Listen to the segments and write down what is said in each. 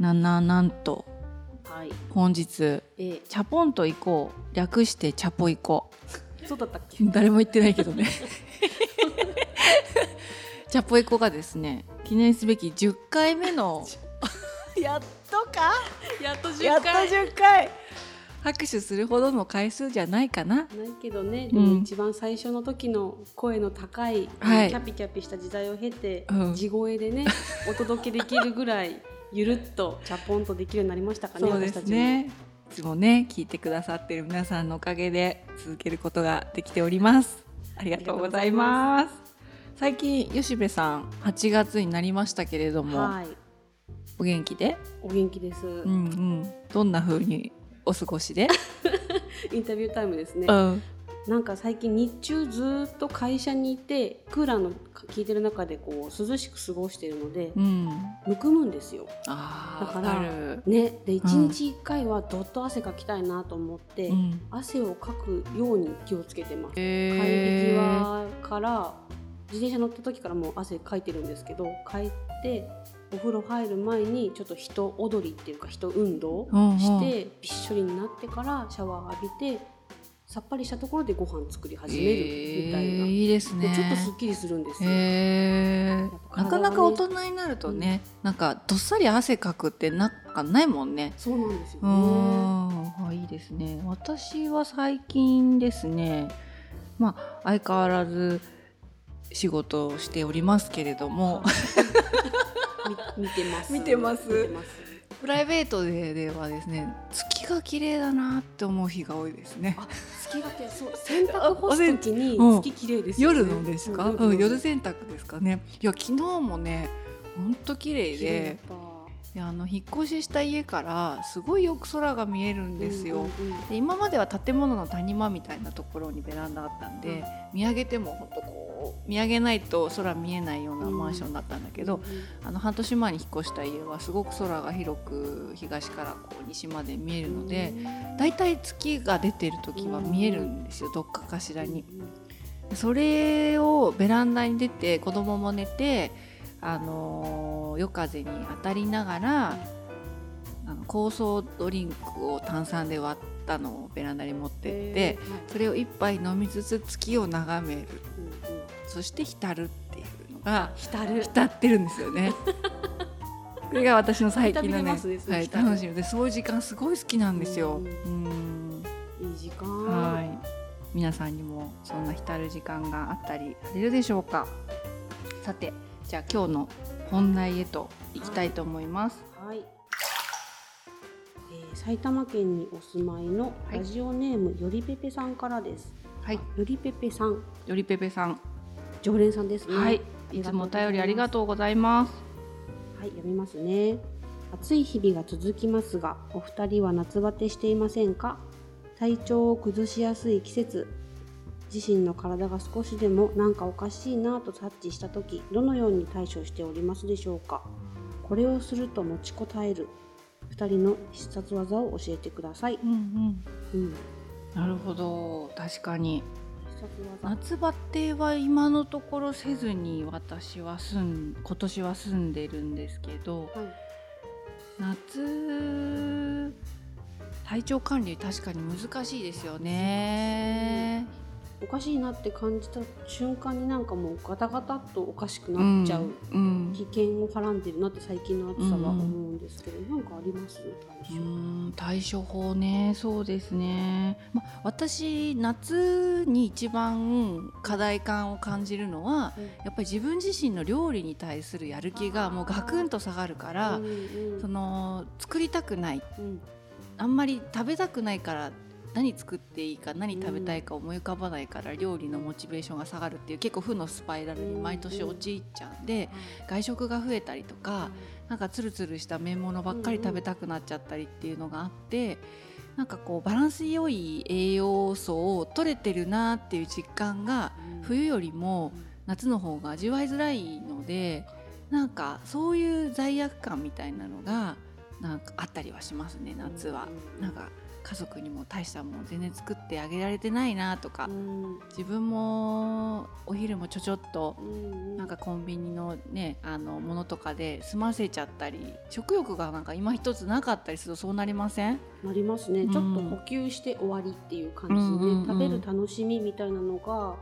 なんなんなんと。はい。本日えチャポンと行こう。略してチャポ行こそうだったっけ？う 誰も言ってないけどね。チャポ行こうがですね記念すべき10回目の やっとか？やっと10やっと回10回。拍手するほどの回数じゃないかな。ないけどね。でうん。も一番最初の時の声の高い、はい。キャピキャピした時代を経て、うん。地声でねお届けできるぐらいゆるっとチャポンとできるようになりましたかねそうですね。いつも。ね聞いてくださってる皆さんのおかげで続けることができております。ありがとうございます。最近吉部さん8月になりましたけれども、はい。お元気で？お元気です、うんうん。どんな風にお過ごしで、インタビュータイムですね。うんなんか最近日中ずっと会社にいてクーラーの効いてる中でこう涼しく過ごしているのでうん。むくむんですよ。だからねで1日1回はどっと汗かきたいなと思って、うん。汗をかくように気をつけてます、帰りへ際から自転車乗った時からもう汗かいてるんですけど帰ってお風呂入る前にちょっと人踊りっていうか人運動してびっしょりになってからシャワー浴びてさっぱりしたところでご飯作り始めるみたいな、へーいいですねでちょっとすっきりするんですよ。へーなかなか大人になるとね、なんかどっさり汗かくってなんかないもんね。そうなんですようね。ん、あいいですね。私は最近ですね、まあ相変わらず仕事をしておりますけれども、み 見てます。見てます見てます。プライベートでではですね、月が綺麗だなって思う日が多いですね。あ、月がけそう洗濯干す時にうん月綺麗ですよね。夜のですか？ううんん、夜洗濯ですかね。いや昨日もね、本当綺麗で。たいやあの引っ越しした家からすごいよく空が見えるんですよ。で今までは建物の谷間みたいなところにベランダあったんで、うん見上げても本当こう見上げないと空見えないようなマンションだったんだけど、あの半年前に引っ越した家はすごく空が広く東からこう西まで見えるので、だいたい月が出てる時は見えるんですよ、どっかかしらに。それをベランダに出て子供も寝て、あのー夜風に当たりながらあの酵素ドリンクを炭酸で割ったのをベランダに持ってって、それを一杯飲みつつ月を眺めるそして浸るっていうのが浸る。浸ってるんですよね。これが私の最近のねはい、楽しみでそういう時間すごい好きなんですよ。ううんいい時間。はい皆さんにもそんな浸る時間があったりされるでしょうかさてじゃあ今日の本題へと行きたいと思います。はい。えー埼玉県にお住まいのはいラジオネームよりぺぺさんからです。はい、よりぺぺさん、よりぺぺさん、常連さんですね。はい、いつもお便りありがとうございます。はい、読みますね。暑い日々が続きますが、お二人は夏バテしていませんか？体調を崩しやすい季節。自身の体が少しでもなんかおかしいなと察知した時どのように対処しておりますでしょうか？これをすると持ちこたえる。二人の必殺技を教えてください、うんうん、うん、なるほど、確かに夏バテは今のところせずに私は住ん今年は住んでるんですけど、はい夏体調管理確かに難しいですよね。おかしいなって感じた瞬間になんかもうガタガタっとおかしくなっちゃう、うん。危険をはらんでるなって最近の暑さは思うんですけど、なんかあります？対う処、ん対処法ねそうですね、ま、私夏に一番課題感を感じるのはやっぱり自分自身の料理に対するやる気がもうガクンと下がるから、うんうん。その作りたくない。うん。あんまり食べたくないから何作っていいか何食べたいか思い浮かばないから料理のモチベーションが下がるっていう結構負のスパイラルに毎年陥っちゃうん。で外食が増えたりとかなんかつるつるした麺物ばっかり食べたくなっちゃったりっていうのがあって、なんかこうバランス良い栄養素を取れてるなっていう実感が冬よりも夏の方が味わいづらいのでなんかそういう罪悪感みたいなのがなんかあったりはしますね夏は。なんか家族にも大したもん全然作ってあげられてないなとかうん。自分もお昼もちょちょっとうん。なんかコンビニのねあのものとかで済ませちゃったり食欲がなんか今一つなかったりするとそうなりません？なりますね、うん。ちょっと補給して終わりっていう感じで、うんうんうん食べる楽しみみたいなのが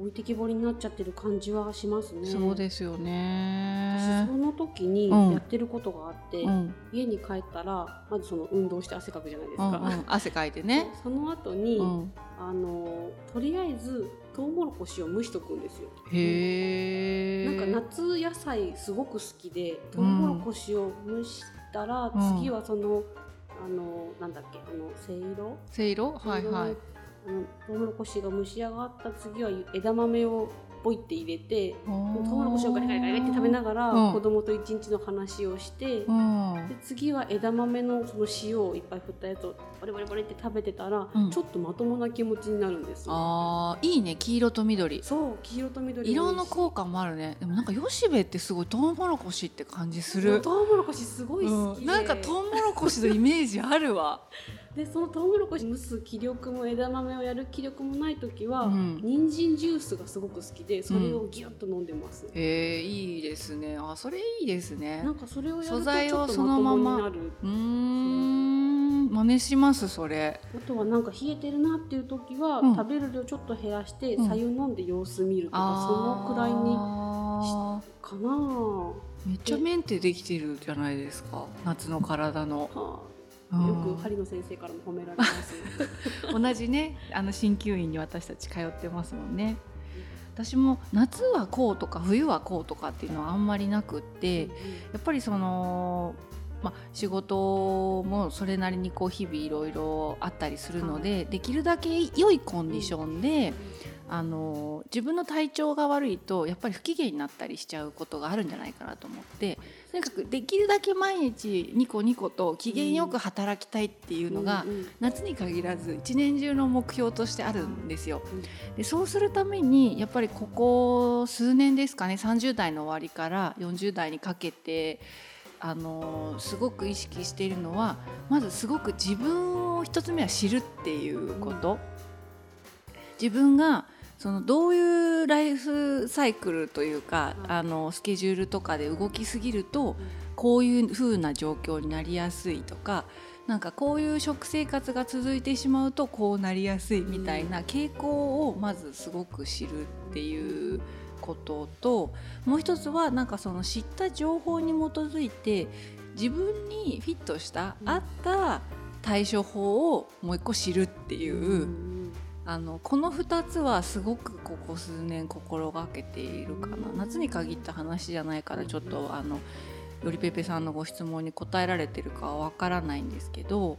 置いてきぼりになっちゃってる感じはしますね。そうですよ私ねその時にうん。やってることがあって、うん。家に帰ったらまずその運動して汗かくじゃないですか、うんうん、汗かいてね、その後に、うん、あのとりあえずトウモロコシを蒸しとくんですよ。へえなんか夏野菜すごく好きでトウモロコシを蒸したら、うん。次はそのあのなんだっけあのせいろ？せいろ？はいはいトウモロコシが蒸し上がった次は枝豆をポイって入れてトウモロコシをガリガリガリって食べながら、うん子供と一日の話をして、うんで次は枝豆のその塩をいっぱい振ったやつをバリバリバリって食べてたら、うんちょっとまともな気持ちになるんですよあーいいね黄色と緑そう黄色と緑色のう効果もあるねでもなんか吉部ってすごいトウモロコシって感じするトウモロコシすごい好きなんかトウモロコシのイメージあるわでそのトウモロコシ蒸す気力も枝豆をやる気力もない時は、うん。人参ジュースがすごく好きでそれをギュッと飲んでます、えー、いいですね。あそれいいですね。なんかそれをやると素材をそのまま。うーん。真似しますそれ。あとはなんか冷えてるなっていう時は、うん。食べる量ちょっと減らしてうん。白湯飲んで様子見るとか、そのくらいにあかなめっちゃメンテできてるじゃないですか。夏の体の、はあ、うんよく針野先生からも褒められます、同じねあの鍼灸院に私たち通ってますもんね。私も夏はこうとか冬はこうとかっていうのはあんまりなくってやっぱりその、まあ、仕事もそれなりにこう日々いろいろあったりするので、できるだけ良いコンディションで、あの自分の体調が悪いとやっぱり不機嫌になったりしちゃうことがあるんじゃないかなと思ってとにかくできるだけ毎日ニコニコと機嫌よく働きたいっていうのが、夏に限らず一年中の目標としてあるんですよ。うんでそうするためにやっぱりここ数年ですかね30代の終わりから40代にかけてあのすごく意識しているのはまずすごく自分を一つ目は知るっていうこと。自分がそのどういうライフサイクルというか、はいあのスケジュールとかで動きすぎるとこういう風な状況になりやすいとかなんかこういう食生活が続いてしまうとこうなりやすいみたいな傾向をまずすごく知るっていうことともう一つはなんかその知った情報に基づいて自分にフィットしたうん。合った対処法をもう一個知るっていう。あのこの2つはすごくここ数年心がけているかな夏に限った話じゃないからちょっとあのよりペペさんのご質問に答えられてるかはわからないんですけど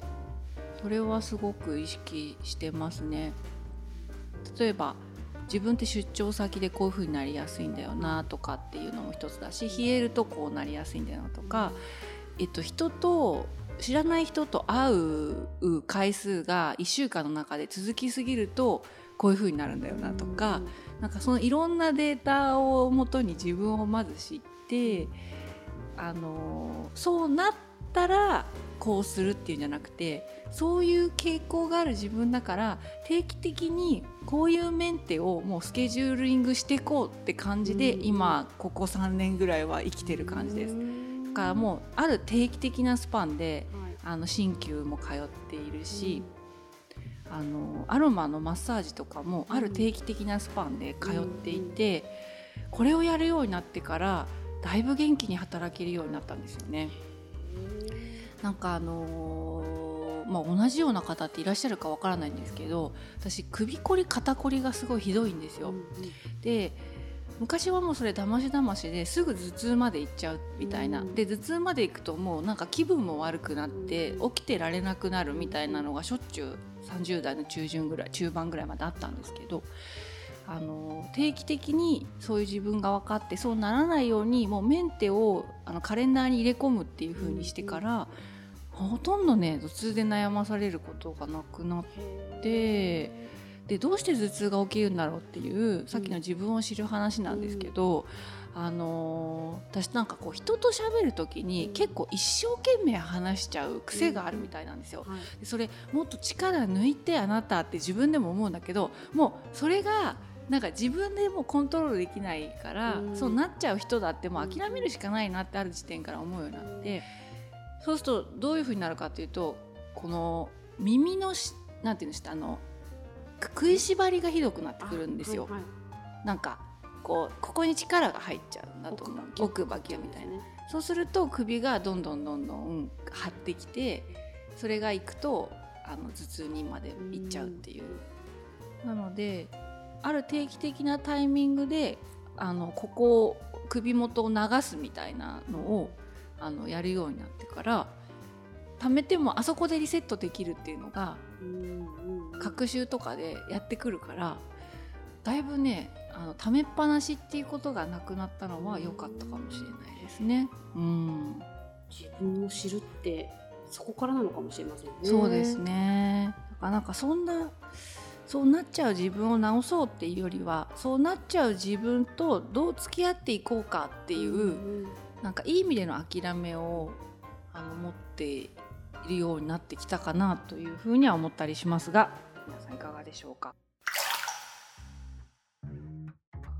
それはすごく意識してますね。例えば自分って出張先でこういう風になりやすいんだよなとかっていうのも一つだし冷えるとこうなりやすいんだよなとか、えっと、人と知らない人と会う回数が1週間の中で続きすぎるとこういう風になるんだよなとか、なんかそのいろんなデータをもとに自分をまず知ってあのそうなったらこうするっていうんじゃなくてそういう傾向がある自分だから定期的にこういうメンテをもうスケジューリングしていこうって感じで、うん今ここ3年ぐらいは生きてる感じです。だからもうある定期的なスパンではい。あの鍼灸も通っているし、あのアロマのマッサージとかもある定期的なスパンで通っていて、これをやるようになってからだいぶ元気に働けるようになったんですよね。なんかあのーまあ、同じような方っていらっしゃるかわからないんですけど私首こり肩こりがすごいひどいんですよ。で昔はもうそれだましだましですぐ頭痛まで行っちゃうみたいな、うん。で頭痛まで行くともうなんか気分も悪くなってうん起きてられなくなるみたいなのがしょっちゅう30代の中旬ぐらい中盤ぐらいまであったんですけどあの定期的にそういう自分が分かってそうならないようにもうメンテをあのカレンダーに入れ込むっていう風にしてから、ほとんどね頭痛で悩まされることがなくなってでどうして頭痛が起きるんだろうっていうさっきの自分を知る話なんですけど、うん、あのー、私なんかこう人と喋る時に結構一生懸命話しちゃう癖があるみたいなんですよ。うんはい、それもっと力抜いてあなたって自分でも思うんだけどもうそれがなんか自分でもコントロールできないから、うん、そうなっちゃう人だってもう諦めるしかないなってある時点から思うようになって。そうするとどういうふうになるかっていうとこの耳のしなんていうんですかあの食いしばりがひどくなってくるんですよ。はいはい、なんかこうここに力が入っちゃうんだと思う。奥歯キュみたいな、ね、そうすると首がどんどんどんどん張ってきてそれがいくとあの頭痛にまでいっちゃうっていう。うなのである定期的なタイミングであのここを首元を流すみたいなのをあのやるようになってから貯めてもあそこでリセットできるっていうのが学習とかでやってくるからだいぶねあの貯めっぱなしっていうことがなくなったのは良かったかもしれないですね。うん、自分を知るってそこからなのかもしれませんね。そうですね。なんかそんなそうなっちゃう自分を直そうっていうよりはそうなっちゃう自分とどう付き合っていこうかっていう、うん、なんかいい意味での諦めをあの持っているようになってきたかなというふうには思ったりしますが皆さんいかがでしょうか？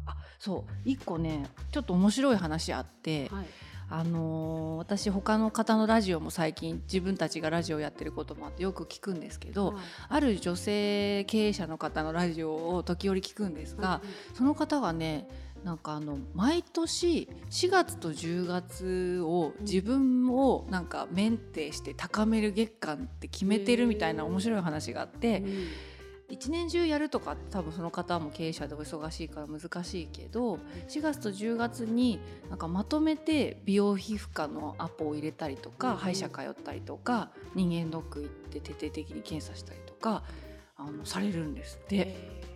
あそう。一個ねちょっと面白い話あって、はい、あのー、私他の方のラジオも最近自分たちがラジオやってることもあってよく聞くんですけど、はい、ある女性経営者の方のラジオを時折聞くんですが、はい、その方がねなんかあの毎年4月と10月を自分をなんかメンテして高める月間って決めてるみたいな面白い話があって。1年中やるとか多分その方も経営者でお忙しいから難しいけど4月と10月になんかまとめて美容皮膚科のアポを入れたりとか、歯医者通ったりとか人間ドック行って徹底的に検査したりとかあのされるんですって。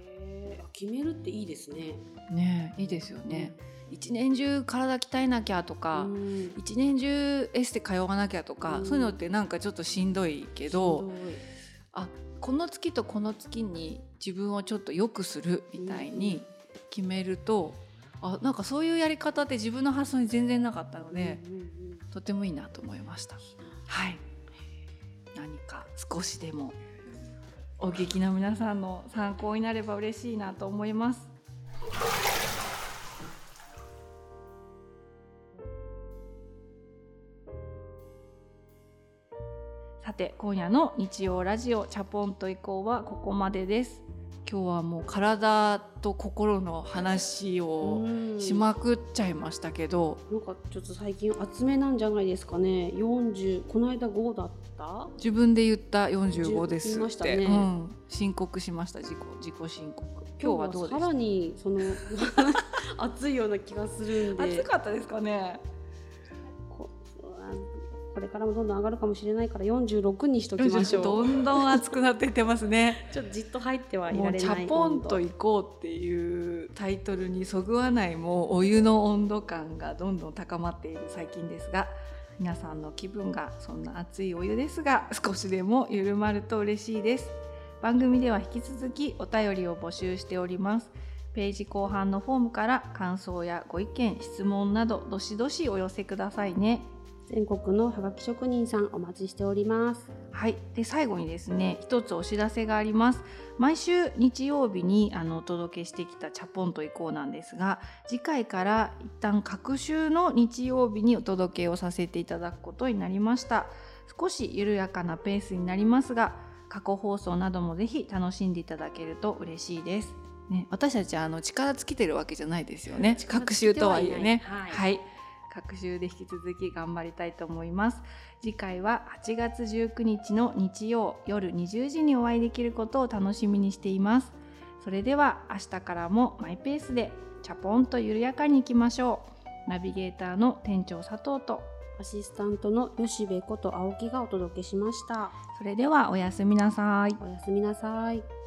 決めるっていいですね。ねいいですよね。一年中体鍛えなきゃとか、一年中エステ通わなきゃとか、そういうのってなんかちょっとしんどいけどあこの月とこの月に自分をちょっと良くするみたいに決めると、あなんかそういうやり方って自分の発想に全然なかったので、とてもいいなと思いました。はい。何か少しでもお聞きの皆さんの参考になれば嬉しいなと思います。さて今夜の日曜ラジオチャポンと以降はここまでです。今日はもう体と心の話をしまくっちゃいましたけど。なんかちょっと最近厚めなんじゃないですかね。40この間5だった？自分で言った45ですって、ね。うん、申告しました自己自己申告。今日はどうですさらにその 暑いような気がするんで。暑かったですかね？これからもどんどん上がるかもしれないから46にしときましょう。どんどん暑くなっていってますね。ちょっとじっと入ってはいられない。チャポンと行こうっていうタイトルにそぐわないもうお湯の温度感がどんどん高まっている最近ですが皆さんの気分がそんな熱いお湯ですが少しでも緩まると嬉しいです。番組では引き続きお便りを募集しております。ページ後半のフォームから感想やご意見質問などどしどしお寄せくださいね全国のハガキ職人さんお待ちしております。はい。で最後にですね一つお知らせがあります。毎週日曜日にあのお届けしてきたチャポンと以降なんですが次回から一旦各週の日曜日にお届けをさせていただくことになりました。少し緩やかなペースになりますが過去放送などもぜひ楽しんでいただけると嬉しいです。ね、私たちはあの力尽きてるわけじゃないですよね。各週とはいえね。はい、はい各週で引き続き頑張りたいと思います。次回は8月19日の日曜夜20時にお会いできることを楽しみにしています。それでは明日からもマイペースでチャポンと緩やかにいきましょう。ナビゲーターの店長佐藤とアシスタントの吉部こと青木がお届けしました。それではおやすみなさい。おやすみなさい